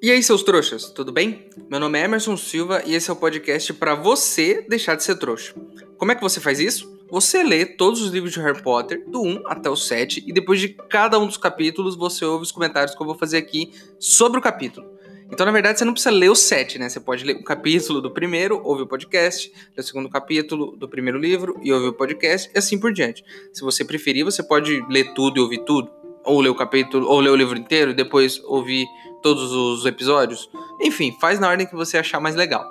E aí, seus trouxas, tudo bem? Meu nome é Emerson Silva e esse é o podcast para você deixar de ser trouxa. Como é que você faz isso? Você lê todos os livros de Harry Potter, do 1 até o 7, e depois de cada um dos capítulos você ouve os comentários que eu vou fazer aqui sobre o capítulo. Então, na verdade, você não precisa ler o 7, né? Você pode ler um capítulo do primeiro, ouvir o podcast, ler o segundo capítulo do primeiro livro e ouvir o podcast, e assim por diante. Se você preferir, você pode ler tudo e ouvir tudo, ou ler o capítulo, ou ler o livro inteiro e depois ouvir todos os episódios. Enfim, faz na ordem que você achar mais legal.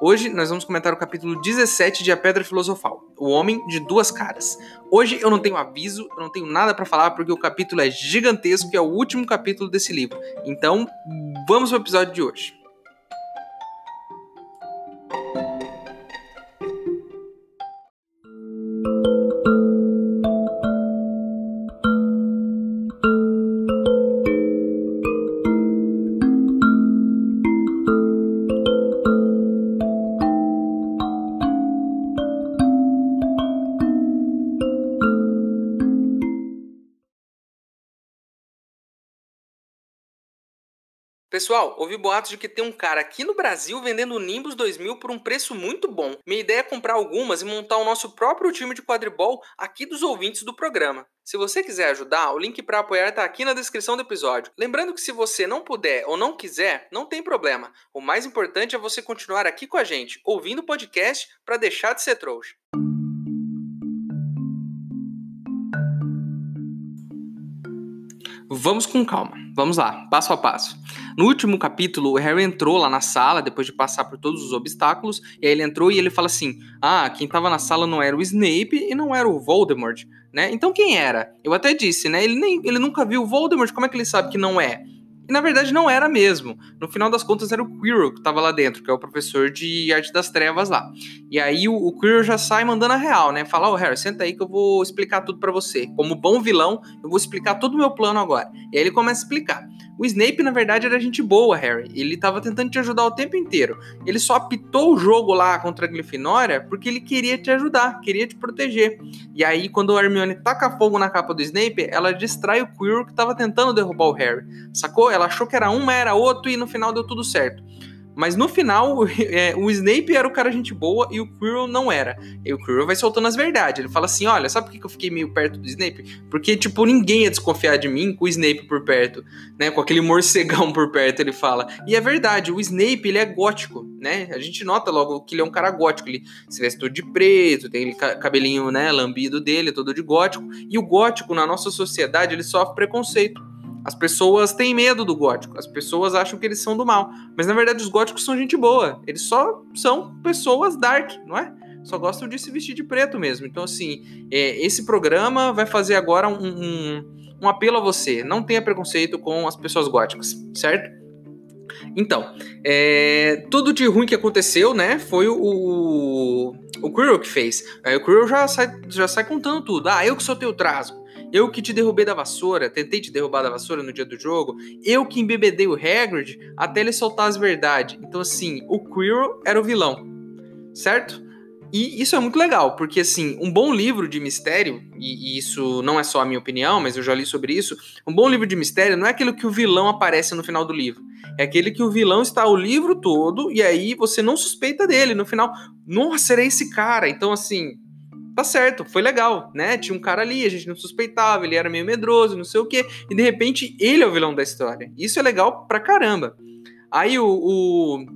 Hoje nós vamos comentar o capítulo 17 de A Pedra Filosofal, O Homem de Duas Caras. Hoje eu não tenho aviso, eu não tenho nada para falar porque o capítulo é gigantesco e é o último capítulo desse livro. Então, vamos pro episódio de hoje. Pessoal, ouvi boatos de que tem um cara aqui no Brasil vendendo o Nimbus 2000 por um preço muito bom. Minha ideia é comprar algumas e montar o nosso próprio time de quadribol aqui dos ouvintes do programa. Se você quiser ajudar, o link para apoiar está aqui na descrição do episódio. Lembrando que se você não puder ou não quiser, não tem problema. O mais importante é você continuar aqui com a gente, ouvindo o podcast para deixar de ser trouxa. Vamos com calma. Vamos lá, passo a passo. No último capítulo, o Harry entrou lá na sala, depois de passar por todos os obstáculos, e aí ele entrou e ele fala assim: Ah, quem tava na sala não era o Snape e não era o Voldemort, né? Então quem era? Eu até disse, né? Ele, nem, ele nunca viu o Voldemort, como é que ele sabe que não é? E na verdade não era mesmo. No final das contas era o Quirrell que tava lá dentro, que é o professor de arte das trevas lá. E aí o, o Quirrell já sai mandando a real, né? Fala, ô oh, Harry, senta aí que eu vou explicar tudo para você. Como bom vilão, eu vou explicar todo o meu plano agora. E aí ele começa a explicar. O Snape, na verdade, era gente boa, Harry. Ele tava tentando te ajudar o tempo inteiro. Ele só apitou o jogo lá contra a Grifinória porque ele queria te ajudar, queria te proteger. E aí, quando a Hermione taca fogo na capa do Snape, ela distrai o Quirrell que tava tentando derrubar o Harry. Sacou? Ela achou que era um, era outro e no final deu tudo certo. Mas no final, é, o Snape era o cara gente boa e o Quirrell não era. E o Quirrell vai soltando as verdades. Ele fala assim: olha, sabe por que eu fiquei meio perto do Snape? Porque, tipo, ninguém ia desconfiar de mim com o Snape por perto, né? Com aquele morcegão por perto, ele fala. E é verdade, o Snape, ele é gótico, né? A gente nota logo que ele é um cara gótico. Ele se veste todo de preto, tem cabelinho, né, lambido dele, todo de gótico. E o gótico, na nossa sociedade, ele sofre preconceito. As pessoas têm medo do gótico, as pessoas acham que eles são do mal. Mas na verdade os góticos são gente boa. Eles só são pessoas dark, não é? Só gostam de se vestir de preto mesmo. Então, assim, é, esse programa vai fazer agora um, um, um apelo a você. Não tenha preconceito com as pessoas góticas, certo? Então, é, tudo de ruim que aconteceu, né? Foi o, o Quirrell que fez. Aí o Quirrell já sai, já sai contando tudo. Ah, eu que soltei o trasgo. Eu que te derrubei da vassoura, tentei te derrubar da vassoura no dia do jogo. Eu que embebedei o Hagrid até ele soltar as verdades. Então, assim, o Quirrell era o vilão, certo? E isso é muito legal, porque assim, um bom livro de mistério, e, e, isso não é só a minha opinião, mas eu já li sobre isso, um bom livro de mistério não é aquilo que o vilão aparece no final do livro. É aquele que o vilão está o livro todo, e aí você não suspeita dele. No final, nossa, era esse cara. Então, assim, tá certo, foi legal, né? Tinha um cara ali, a gente não suspeitava, ele era meio medroso, não sei o quê, e de repente ele é o vilão da história. Isso é legal pra caramba. Aí o, o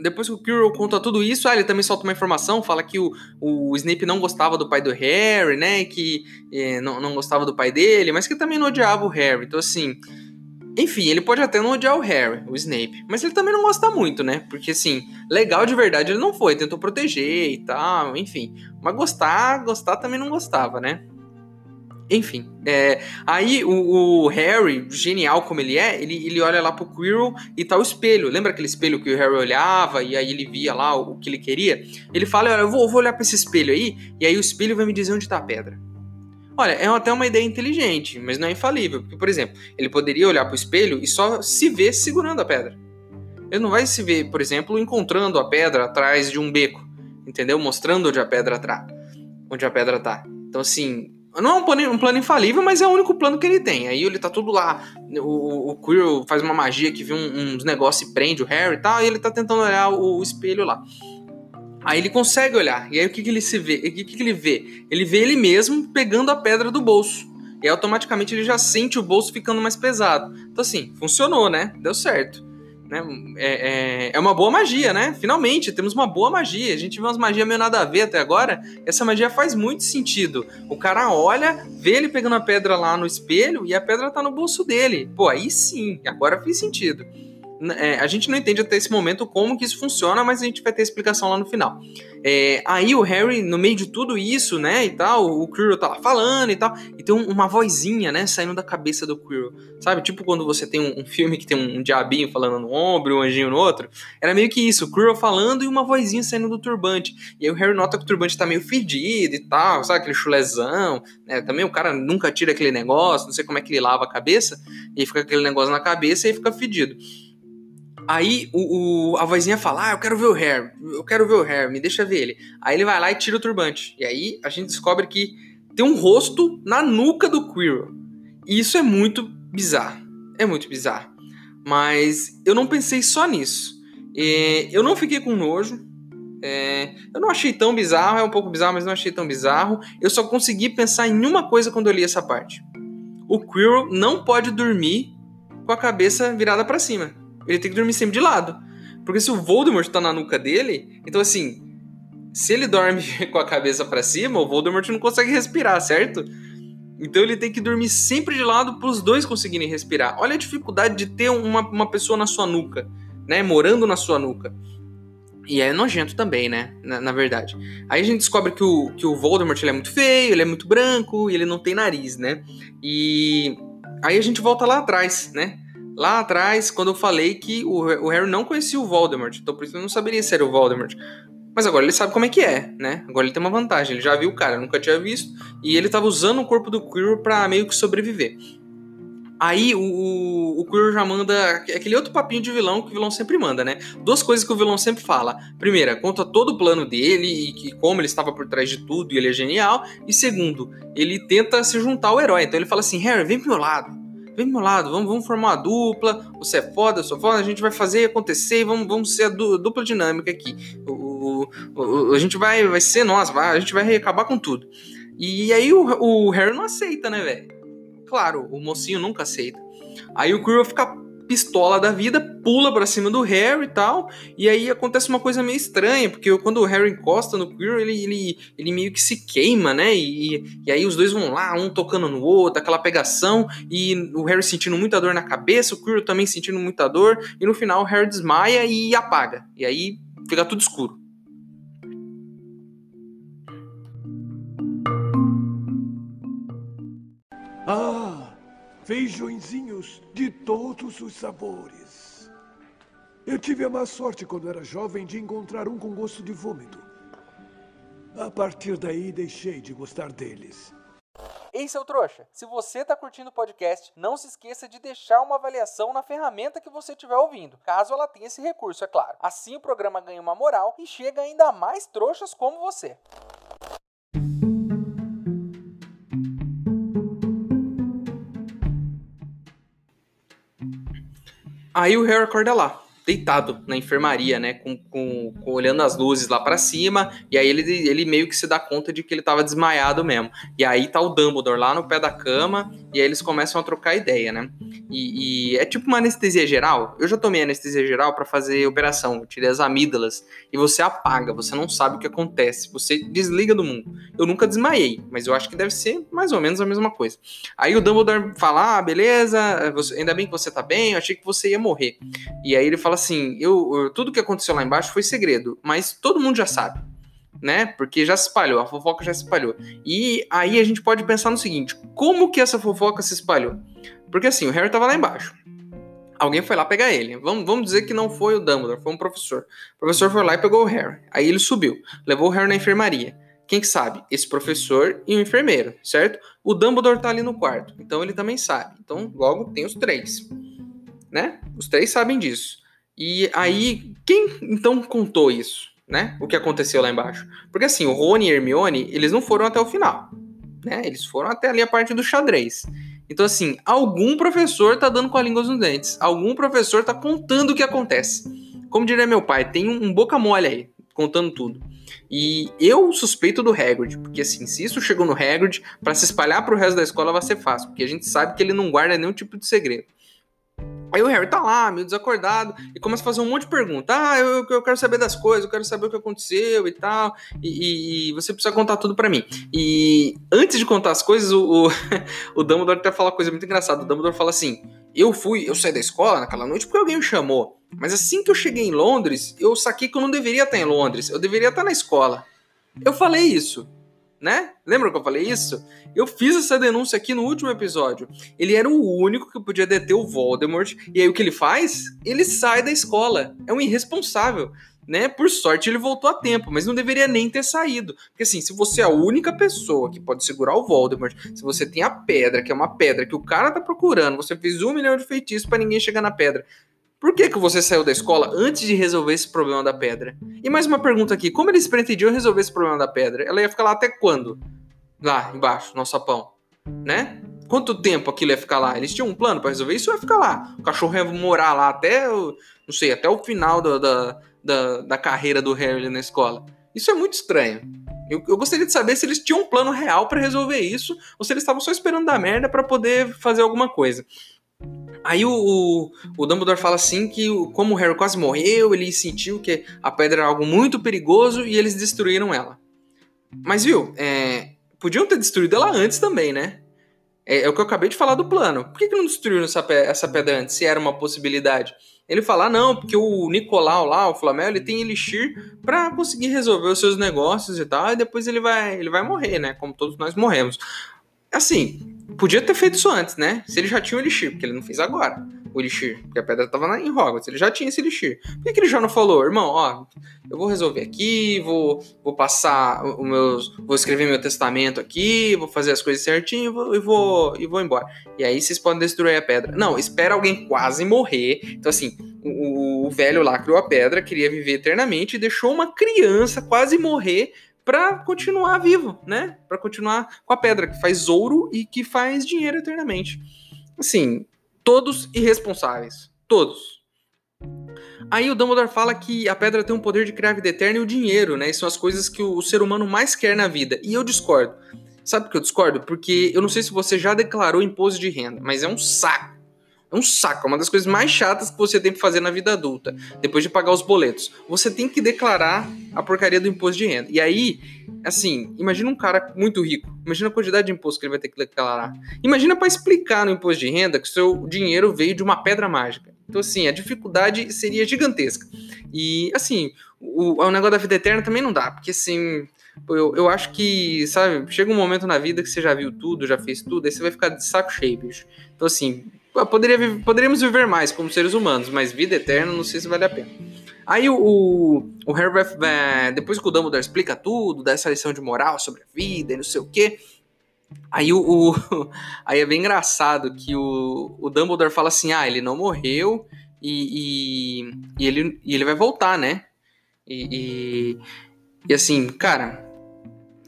depois que o Quirrell conta tudo isso, ah, ele também solta uma informação, fala que o, o Snape não gostava do pai do Harry, né? Que é, não, não gostava do pai dele, mas que também não odiava o Harry. Então, assim, enfim, ele pode até não odiar o Harry, o Snape, mas ele também não gosta muito, né? Porque, assim, legal de verdade ele não foi, tentou proteger e tal, enfim. Mas gostar, gostar também não gostava, né? Enfim, é, aí o, o, Harry, genial como ele é, ele, ele olha lá pro Quirrell e tá o espelho. Lembra aquele espelho que o Harry olhava e aí ele via lá o, o que ele queria? Ele fala, olha, eu vou, eu vou olhar para esse espelho aí e aí o espelho vai me dizer onde tá a pedra. Olha, é até uma ideia inteligente, mas não é infalível. Porque, por exemplo, ele poderia olhar para o espelho e só se ver segurando a pedra. Ele não vai se ver, por exemplo, encontrando a pedra atrás de um beco, entendeu? Mostrando onde a pedra tá. Onde a pedra tá. Então, assim, Não é um plano, um plano infalível, mas é o único plano que ele tem. Aí ele tá tudo lá. O, o Quirrell faz uma magia que vê um, uns negócios e prende o Harry e tal. E ele tá tentando olhar o, o espelho lá. Aí ele consegue olhar. E aí o que, que ele se vê? O que, que ele vê? Ele vê ele mesmo pegando a pedra do bolso. E automaticamente ele já sente o bolso ficando mais pesado. Então, assim, funcionou, né? Deu certo. Né? É, é, é, uma boa magia, né? Finalmente, temos uma boa magia. A gente vê umas magias meio nada a ver até agora. Essa magia faz muito sentido. O cara olha, vê ele pegando a pedra lá no espelho e a pedra tá no bolso dele. Pô, aí sim, agora fez sentido. É, a gente não entende até esse momento como que isso funciona, mas a gente vai ter explicação lá no final. É, aí o Harry, no meio de tudo isso, né, e tal, o Quirrell tá lá falando e tal, e tem uma vozinha, né, saindo da cabeça do Quirrell, sabe? Tipo quando você tem um, um filme que tem um, um, diabinho falando no ombro, um anjinho no outro. Era meio que isso, o Quirrell falando e uma vozinha saindo do turbante. E aí o Harry nota que o turbante tá meio fedido e tal, sabe? Aquele chulezão, né? Também o cara nunca tira aquele negócio, não sei como é que ele lava a cabeça, e fica aquele negócio na cabeça e fica fedido. Aí o, o, a vozinha fala: Ah, eu quero ver o Harry, eu quero ver o Harry, me deixa ver ele. Aí ele vai lá e tira o turbante. E aí a gente descobre que tem um rosto na nuca do Quirrell. E isso é muito bizarro. É muito bizarro. Mas eu não pensei só nisso. É, eu não fiquei com nojo. É, eu não achei tão bizarro, é um pouco bizarro, mas não achei tão bizarro. Eu só consegui pensar em uma coisa quando eu li essa parte. O Quirrell não pode dormir com a cabeça virada para cima. Ele tem que dormir sempre de lado. Porque se o Voldemort tá na nuca dele, então assim, se ele dorme com a cabeça para cima, o Voldemort não consegue respirar, certo? Então ele tem que dormir sempre de lado para os dois conseguirem respirar. Olha a dificuldade de ter uma, uma pessoa na sua nuca, né? Morando na sua nuca. E é nojento também, né? Na, na, verdade. Aí a gente descobre que o, que o Voldemort ele é muito feio, ele é muito branco e ele não tem nariz, né? E aí a gente volta lá atrás, né? Lá atrás, quando eu falei que o, o Harry não conhecia o Voldemort, então por isso ele não saberia se era o Voldemort. Mas agora ele sabe como é que é, né? Agora ele tem uma vantagem, ele já viu o cara, nunca tinha visto, e ele tava usando o corpo do Quirrell pra meio que sobreviver. Aí o, o Quirrell já manda aquele outro papinho de vilão que o vilão sempre manda, né? Duas coisas que o vilão sempre fala. Primeira, conta todo o plano dele e que, como ele estava por trás de tudo e ele é genial. E segundo, ele tenta se juntar ao herói. Então ele fala assim: Harry, vem pro meu lado vem pro meu lado, vamos, vamos formar uma dupla, você é foda, eu sou foda, a gente vai fazer acontecer e vamos, vamos ser a dupla dinâmica aqui. O, o, o, a gente vai, vai ser nós, vai, a gente vai acabar com tudo. E aí o, o Harry não aceita, né, velho? Claro, o mocinho nunca aceita. Aí o Quirrell fica pistola da vida, pula para cima do Harry e tal, e aí acontece uma coisa meio estranha, porque quando o Harry encosta no Quirrell, ele, ele, ele meio que se queima, né, e, e aí os dois vão lá, um tocando no outro, aquela pegação, e o Harry sentindo muita dor na cabeça, o Quirrell também sentindo muita dor, e no final o Harry desmaia e apaga, e aí fica tudo escuro. Feijõezinhos de todos os sabores. Eu tive a má sorte quando era jovem de encontrar um com gosto de vômito. A partir daí, deixei de gostar deles. Ei, seu trouxa, se você está curtindo o podcast, não se esqueça de deixar uma avaliação na ferramenta que você estiver ouvindo, caso ela tenha esse recurso, é claro. Assim o programa ganha uma moral e chega ainda mais trouxas como você. Aí o Harry acorda lá, deitado na enfermaria, né? Com, com, com olhando as luzes lá para cima. E aí ele, ele meio que se dá conta de que ele tava desmaiado mesmo. E aí tá o Dumbledore lá no pé da cama. E aí eles começam a trocar ideia, né? E, e é tipo uma anestesia geral. Eu já tomei anestesia geral para fazer operação. Eu tirei as amígdalas. E você apaga, você não sabe o que acontece. Você desliga do mundo. Eu nunca desmaiei, mas eu acho que deve ser mais ou menos a mesma coisa. Aí o Dumbledore fala: Ah, beleza, você, ainda bem que você tá bem, eu achei que você ia morrer. E aí ele fala assim: eu, eu tudo que aconteceu lá embaixo foi segredo, mas todo mundo já sabe né? Porque já se espalhou, a fofoca já se espalhou. E aí a gente pode pensar no seguinte: como que essa fofoca se espalhou? Porque assim, o Harry tava lá embaixo. Alguém foi lá pegar ele. Vamos, vamos dizer que não foi o Dumbledore, foi um professor. O professor foi lá e pegou o Harry. Aí ele subiu, levou o Harry na enfermaria. Quem que sabe? Esse professor e o enfermeiro, certo? O Dumbledore tá ali no quarto, então ele também sabe. Então, logo tem os três, né? Os três sabem disso. E aí, quem então contou isso? né? O que aconteceu lá embaixo. Porque assim, o Rony e Hermione, eles não foram até o final. né? Eles foram até ali a parte do xadrez. Então, assim, algum professor tá dando com a língua nos dentes. Algum professor tá contando o que acontece. Como diria meu pai, tem um, boca mole aí, contando tudo. E eu suspeito do Hagrid, porque assim, se isso chegou no Hagrid, para se espalhar pro resto da escola vai ser fácil, porque a gente sabe que ele não guarda nenhum tipo de segredo. Aí o Harry tá lá, meio desacordado, e começa a fazer um monte de perguntas. Ah, eu, eu quero saber das coisas, eu quero saber o que aconteceu e tal. E, e você precisa contar tudo para mim. E antes de contar as coisas, o, o, o Dumbledore até fala uma coisa muito engraçada. O Dumbledore fala assim: Eu fui, eu saí da escola naquela noite porque alguém me chamou. Mas assim que eu cheguei em Londres, eu saquei que eu não deveria estar em Londres, eu deveria estar na escola. Eu falei isso né? Lembra que eu falei isso? Eu fiz essa denúncia aqui no último episódio. Ele era o único que podia deter o Voldemort. E aí o que ele faz? Ele sai da escola. É um irresponsável. Né? Por sorte ele voltou a tempo, mas não deveria nem ter saído. Porque assim, se você é a única pessoa que pode segurar o Voldemort, se você tem a pedra, que é uma pedra que o cara tá procurando, você fez um milhão de feitiços para ninguém chegar na pedra. Por que, que você saiu da escola antes de resolver esse problema da pedra? E mais uma pergunta aqui: como eles pretendiam resolver esse problema da pedra? Ela ia ficar lá até quando? Lá embaixo, no sapão, né? Quanto tempo aquilo ia ficar lá? Eles tinham um plano para resolver isso ou ia ficar lá? O cachorro ia morar lá até, não sei, até o final da, da, da, da carreira do Harry na escola. Isso é muito estranho. Eu, eu, gostaria de saber se eles tinham um plano real para resolver isso ou se eles estavam só esperando dar merda para poder fazer alguma coisa. Aí o, o, o, Dumbledore fala assim que como o Harry quase morreu, ele sentiu que a pedra era algo muito perigoso e eles destruíram ela. Mas viu, é, podiam ter destruído ela antes também, né? É, é, o que eu acabei de falar do plano. Por que, que não destruíram essa, essa pedra antes, se era uma possibilidade? Ele fala, ah, não, porque o Nicolau lá, o Flamel, ele tem Elixir para conseguir resolver os seus negócios e tal, e depois ele vai, ele vai morrer, né? Como todos nós morremos. Assim, podia ter feito isso antes, né? Se ele já tinha o Elixir, porque ele não fez agora o Elixir, porque a pedra tava em Hogwarts, ele já tinha esse Elixir. Por que, que ele já não falou, irmão, ó, eu vou resolver aqui, vou, vou passar o meus, vou escrever meu testamento aqui, vou fazer as coisas certinho e vou, e vou, e vou embora. E aí vocês podem destruir a pedra. Não, espera alguém quase morrer. Então assim, o, o velho lá criou a pedra, queria viver eternamente e deixou uma criança quase morrer para continuar vivo, né? Para continuar com a pedra que faz ouro e que faz dinheiro eternamente. Assim, todos irresponsáveis, todos. Aí o Dumbledore fala que a pedra tem um poder de criar vida eterna e o dinheiro, né? E são as coisas que o ser humano mais quer na vida. E eu discordo. Sabe por que eu discordo? Porque eu não sei se você já declarou imposto de renda, mas é um saco é um saco, é uma das coisas mais chatas que você tem que fazer na vida adulta, depois de pagar os boletos. Você tem que declarar a porcaria do imposto de renda. E aí, assim, imagina um cara muito rico, imagina a quantidade de imposto que ele vai ter que declarar. Imagina para explicar no imposto de renda que o seu dinheiro veio de uma pedra mágica. Então, assim, a dificuldade seria gigantesca. E, assim, o, o negócio da vida eterna também não dá, porque, assim, eu, eu acho que, sabe, chega um momento na vida que você já viu tudo, já fez tudo, aí você vai ficar de saco cheio, bicho. Então, assim, Poderia, poderíamos viver mais como seres humanos, mas vida eterna não sei se vale a pena. Aí o, o, o vai, depois que o Dumbledore explica tudo, dá essa lição de moral sobre a vida e não sei o que, aí o, o, aí é bem engraçado que o, o Dumbledore fala assim, ah, ele não morreu e, e, e ele, e ele vai voltar, né? E, e, e assim, cara,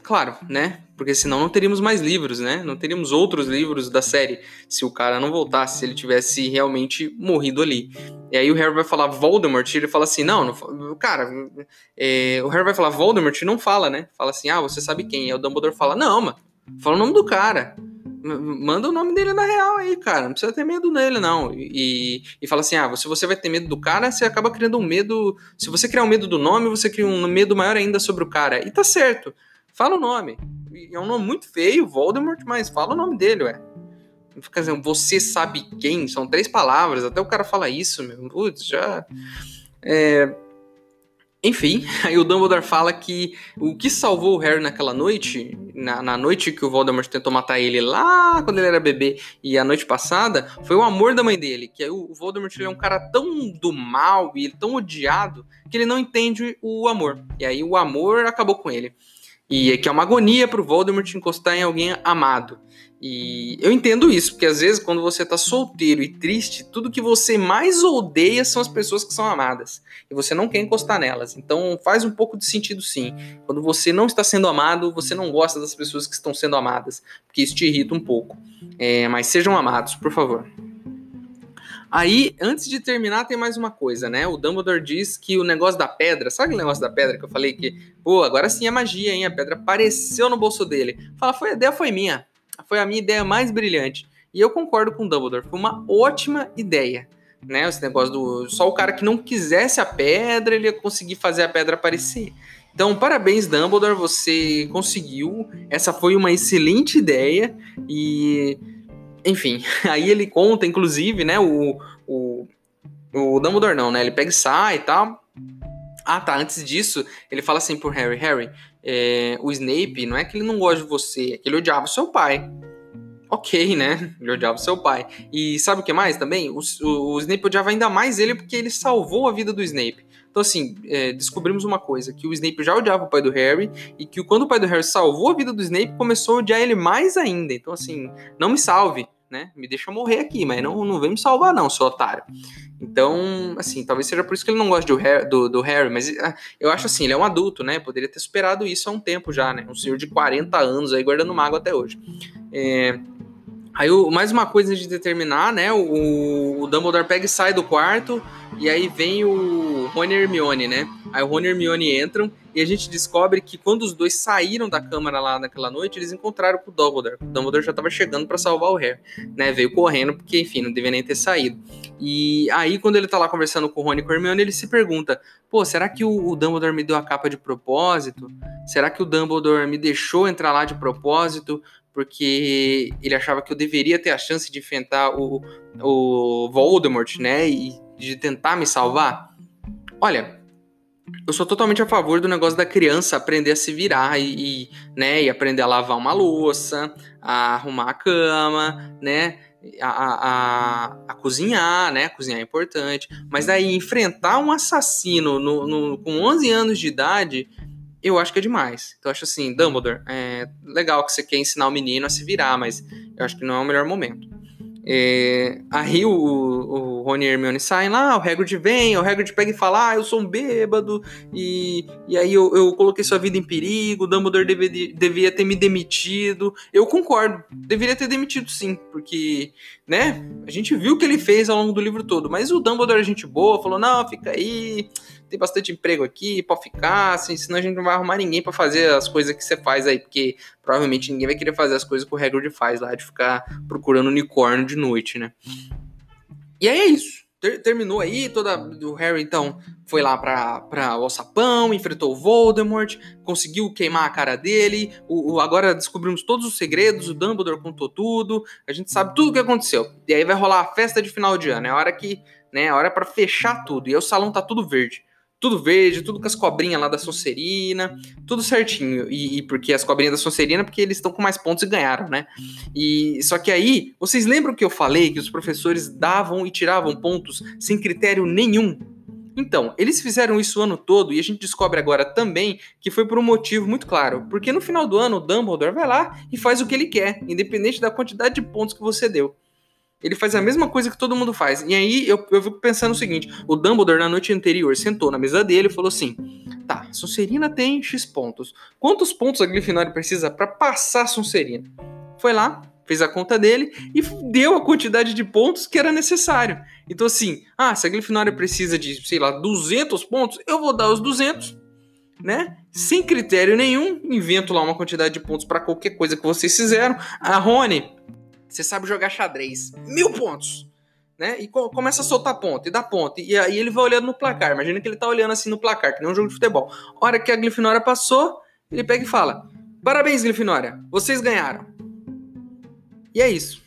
claro, né? Porque senão não teríamos mais livros, né? Não teríamos outros livros da série se o cara não voltasse, se ele tivesse realmente morrido ali. E aí o Harry vai falar Voldemort e ele fala assim: não, não cara, é, o Harry vai falar Voldemort e não fala, né? Fala assim: ah, você sabe quem? E aí o Dumbledore fala: não, mano, fala o nome do cara. Manda o nome dele na real aí, cara. Não precisa ter medo dele, não. E, e fala assim: ah, se você vai ter medo do cara, você acaba criando um medo. Se você criar um medo do nome, você cria um medo maior ainda sobre o cara. E tá certo. Fala o nome. É um nome muito feio, Voldemort, mas fala o nome dele, ué. Não fica você sabe quem? São três palavras, até o cara fala isso, meu. Putz, já. É... Enfim, aí o Dumbledore fala que o que salvou o Harry naquela noite, na, na, noite que o Voldemort tentou matar ele lá quando ele era bebê e a noite passada, foi o amor da mãe dele. Que o, o Voldemort ele é um cara tão do mal e tão odiado que ele não entende o amor. E aí o amor acabou com ele. E que é uma agonia pro Voldemort encostar em alguém amado. E eu entendo isso, porque às vezes quando você tá solteiro e triste, tudo que você mais odeia são as pessoas que são amadas. E você não quer encostar nelas. Então faz um pouco de sentido sim. Quando você não está sendo amado, você não gosta das pessoas que estão sendo amadas. Porque isso te irrita um pouco. É, mas sejam amados, por favor. Aí, antes de terminar, tem mais uma coisa, né? O Dumbledore diz que o negócio da pedra, sabe aquele negócio da pedra que eu falei que, pô, agora sim é magia, hein? A pedra apareceu no bolso dele. Fala, foi a ideia foi minha. Foi a minha ideia mais brilhante. E eu concordo com o Dumbledore, foi uma ótima ideia. Né, esse negócio do. Só o cara que não quisesse a pedra, ele ia conseguir fazer a pedra aparecer. Então, parabéns, Dumbledore, você conseguiu. Essa foi uma excelente ideia. E enfim, aí ele conta, inclusive, né, o, o, o Dumbledore não, né, ele pega e sai e tal. Ah, tá, antes disso, ele fala assim pro Harry, Harry, é, o Snape, não é que ele não gosta de você, é que ele odiava seu pai. Ok, né? Ele odiava seu pai. E sabe o que mais também? O, o, o Snape odiava ainda mais ele porque ele salvou a vida do Snape. Então, assim, é, descobrimos uma coisa: que o Snape já odiava o pai do Harry, e que quando o pai do Harry salvou a vida do Snape, começou a odiar ele mais ainda. Então, assim, não me salve né? Me deixa morrer aqui, mas não, não vem me salvar, não, seu otário. Então, assim, talvez seja por isso que ele não gosta do Harry, do, do Harry, mas ah, eu acho assim, ele é um adulto, né? Poderia ter superado isso há um tempo já, né? Um senhor de 40 anos aí guardando mago até hoje. É, Aí, o, mais uma coisa de determinar, né? O, o, Dumbledore pega e sai do quarto, e aí vem o Rony e Hermione, né? Aí o Rony e Hermione entram, e a gente descobre que quando os dois saíram da câmara lá naquela noite, eles encontraram com o Dumbledore. O Dumbledore já estava chegando para salvar o Harry, né? Veio correndo, porque, enfim, não devia nem ter saído. E aí, quando ele tá lá conversando com o Rony e com a Hermione, ele se pergunta: pô, será que o, o Dumbledore me deu a capa de propósito? Será que o Dumbledore me deixou entrar lá de propósito? Porque ele achava que eu deveria ter a chance de enfrentar o, o Voldemort, né? E de tentar me salvar. Olha, eu sou totalmente a favor do negócio da criança aprender a se virar e, e, né, e aprender a lavar uma louça, a arrumar a cama, né? A, a, a, cozinhar, né? Cozinhar é importante. Mas daí enfrentar um assassino no, no, com 11 anos de idade eu acho que é demais. Então eu acho assim, Dumbledore, é legal que você quer ensinar o menino a se virar, mas eu acho que não é o melhor momento. É, aí o, o Rony e Hermione saem lá, o Hagrid vem, o Hagrid pega e fala, ah, eu sou um bêbado, e, e aí eu, eu coloquei sua vida em perigo, o Dumbledore deve, devia ter me demitido. Eu concordo, deveria ter demitido sim, porque, né, a gente viu o que ele fez ao longo do livro todo, mas o Dumbledore é gente boa, falou, não, fica aí, tem bastante emprego aqui, pode ficar, assim, senão a gente não vai arrumar ninguém para fazer as coisas que você faz aí, porque provavelmente ninguém vai querer fazer as coisas que o Hagrid faz lá, de ficar procurando unicórnio de noite, né? E aí é isso. Ter, terminou aí, toda o Harry então foi lá pra, pra o Sapão, enfrentou o Voldemort, conseguiu queimar a cara dele. O, o, agora descobrimos todos os segredos, o Dumbledore contou tudo, a gente sabe tudo o que aconteceu. E aí vai rolar a festa de final de ano, é a hora que, né, a hora para fechar tudo. E aí o salão tá tudo verde tudo verde, tudo com as cobrinhas lá da Sonserina, tudo certinho. E, e porque as cobrinhas da Sonserina, porque eles estão com mais pontos e ganharam, né? E só que aí, vocês lembram que eu falei que os professores davam e tiravam pontos sem critério nenhum? Então, eles fizeram isso o ano todo e a gente descobre agora também que foi por um motivo muito claro. Porque no final do ano o Dumbledore vai lá e faz o que ele quer, independente da quantidade de pontos que você deu ele faz a mesma coisa que todo mundo faz. E aí eu, eu fico pensando o seguinte: o Dumbledore, na noite anterior, sentou na mesa dele e falou assim: tá, Sonserina tem X pontos. Quantos pontos a Grifinória precisa para passar a Sonserina? Foi lá, fez a conta dele e deu a quantidade de pontos que era necessário. Então, assim, ah, se a Grifinória precisa de, sei lá, 200 pontos, eu vou dar os 200, né? Sem critério nenhum, invento lá uma quantidade de pontos para qualquer coisa que vocês fizeram. A Rony você sabe jogar xadrez. Mil pontos! Né? E co começa a soltar ponto, e dá ponto. E aí ele vai olhando no placar. Imagina que ele tá olhando assim no placar, que nem um jogo de futebol. A hora que a Grifinória passou, ele pega e fala: Parabéns, Grifinória, vocês ganharam. E é isso.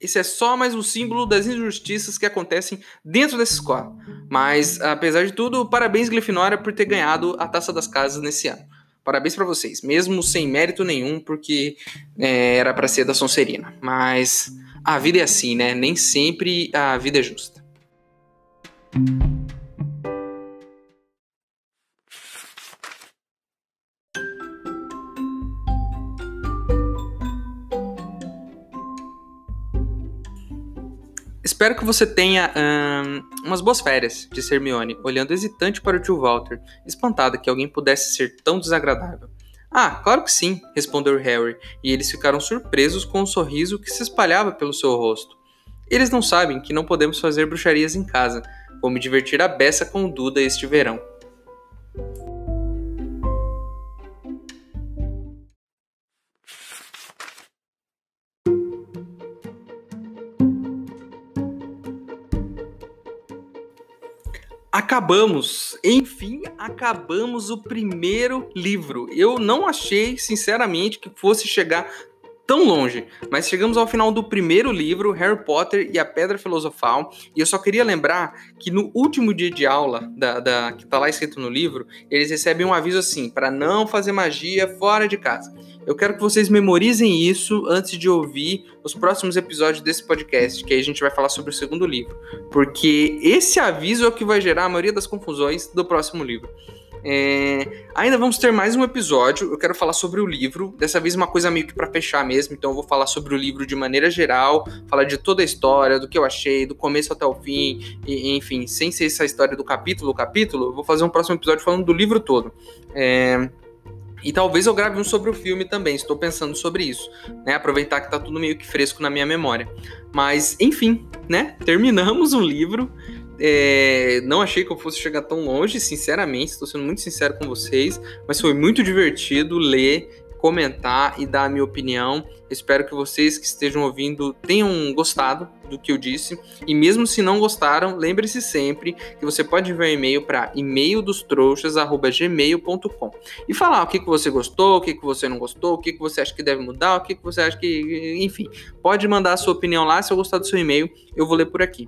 Esse é só mais um símbolo das injustiças que acontecem dentro dessa escola. Mas, apesar de tudo, parabéns, Grifinória, por ter ganhado a Taça das Casas nesse ano. Parabéns para vocês, mesmo sem mérito nenhum, porque é, era para ser da Sonserina. Mas a vida é assim, né? Nem sempre a vida é justa. Espero que você tenha hum, umas boas férias, disse Hermione, olhando hesitante para o tio Walter, espantada que alguém pudesse ser tão desagradável. Ah, claro que sim, respondeu Harry, e eles ficaram surpresos com o sorriso que se espalhava pelo seu rosto. Eles não sabem que não podemos fazer bruxarias em casa. Vou me divertir a beça com o Duda este verão. Acabamos, enfim, acabamos o primeiro livro. Eu não achei, sinceramente, que fosse chegar tão longe, mas chegamos ao final do primeiro livro, Harry Potter e a Pedra Filosofal, e eu só queria lembrar que no último dia de aula, da, da que tá lá escrito no livro, eles recebem um aviso assim, para não fazer magia fora de casa. Eu quero que vocês memorizem isso antes de ouvir os próximos episódios desse podcast, que aí a gente vai falar sobre o segundo livro, porque esse aviso é o que vai gerar a maioria das confusões do próximo livro. É... Ainda vamos ter mais um episódio. Eu quero falar sobre o livro. Dessa vez, uma coisa meio que para fechar mesmo. Então, eu vou falar sobre o livro de maneira geral, falar de toda a história, do que eu achei, do começo até o fim. E, enfim, sem ser essa história do capítulo, capítulo, eu vou fazer um próximo episódio falando do livro todo. É... E talvez eu grave um sobre o filme também, estou pensando sobre isso, né? Aproveitar que tá tudo meio que fresco na minha memória. Mas, enfim, né? Terminamos um livro. É, não achei que eu fosse chegar tão longe, sinceramente, estou sendo muito sincero com vocês, mas foi muito divertido ler, comentar e dar a minha opinião. Espero que vocês que estejam ouvindo tenham gostado do que eu disse. E mesmo se não gostaram, lembre-se sempre que você pode enviar e-mail para e-maildostrouxas@gmail.com e falar o que, que você gostou, o que, que você não gostou, o que, que você acha que deve mudar, o que, que você acha que. Enfim, pode mandar a sua opinião lá. Se eu gostar do seu e-mail, eu vou ler por aqui.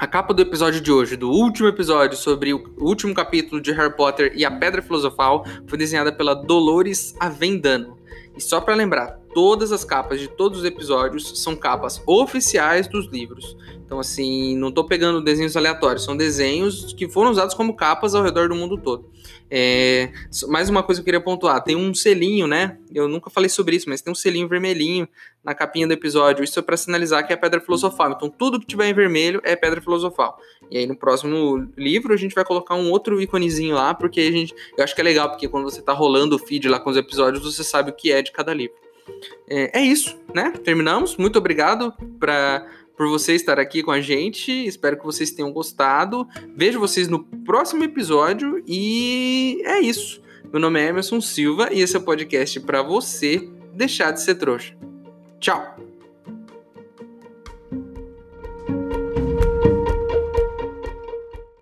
A capa do episódio de hoje, do último episódio sobre o último capítulo de Harry Potter e a Pedra Filosofal, foi desenhada pela Dolores Avendano. E só para lembrar, todas as capas de todos os episódios são capas oficiais dos livros. Então, assim, não estou pegando desenhos aleatórios, são desenhos que foram usados como capas ao redor do mundo todo. É, mais uma coisa que eu queria pontuar: tem um selinho, né? Eu nunca falei sobre isso, mas tem um selinho vermelhinho na capinha do episódio. Isso é para sinalizar que é pedra filosofal. Então, tudo que tiver em vermelho é pedra filosofal. E aí, no próximo livro, a gente vai colocar um outro íconezinho lá, porque a gente, eu acho que é legal, porque quando você está rolando o feed lá com os episódios, você sabe o que é de cada livro. É, é isso, né? Terminamos. Muito obrigado pra, por você estar aqui com a gente. Espero que vocês tenham gostado. Vejo vocês no próximo episódio e é isso. Meu nome é Emerson Silva e esse é o podcast para você deixar de ser trouxa. Tchau!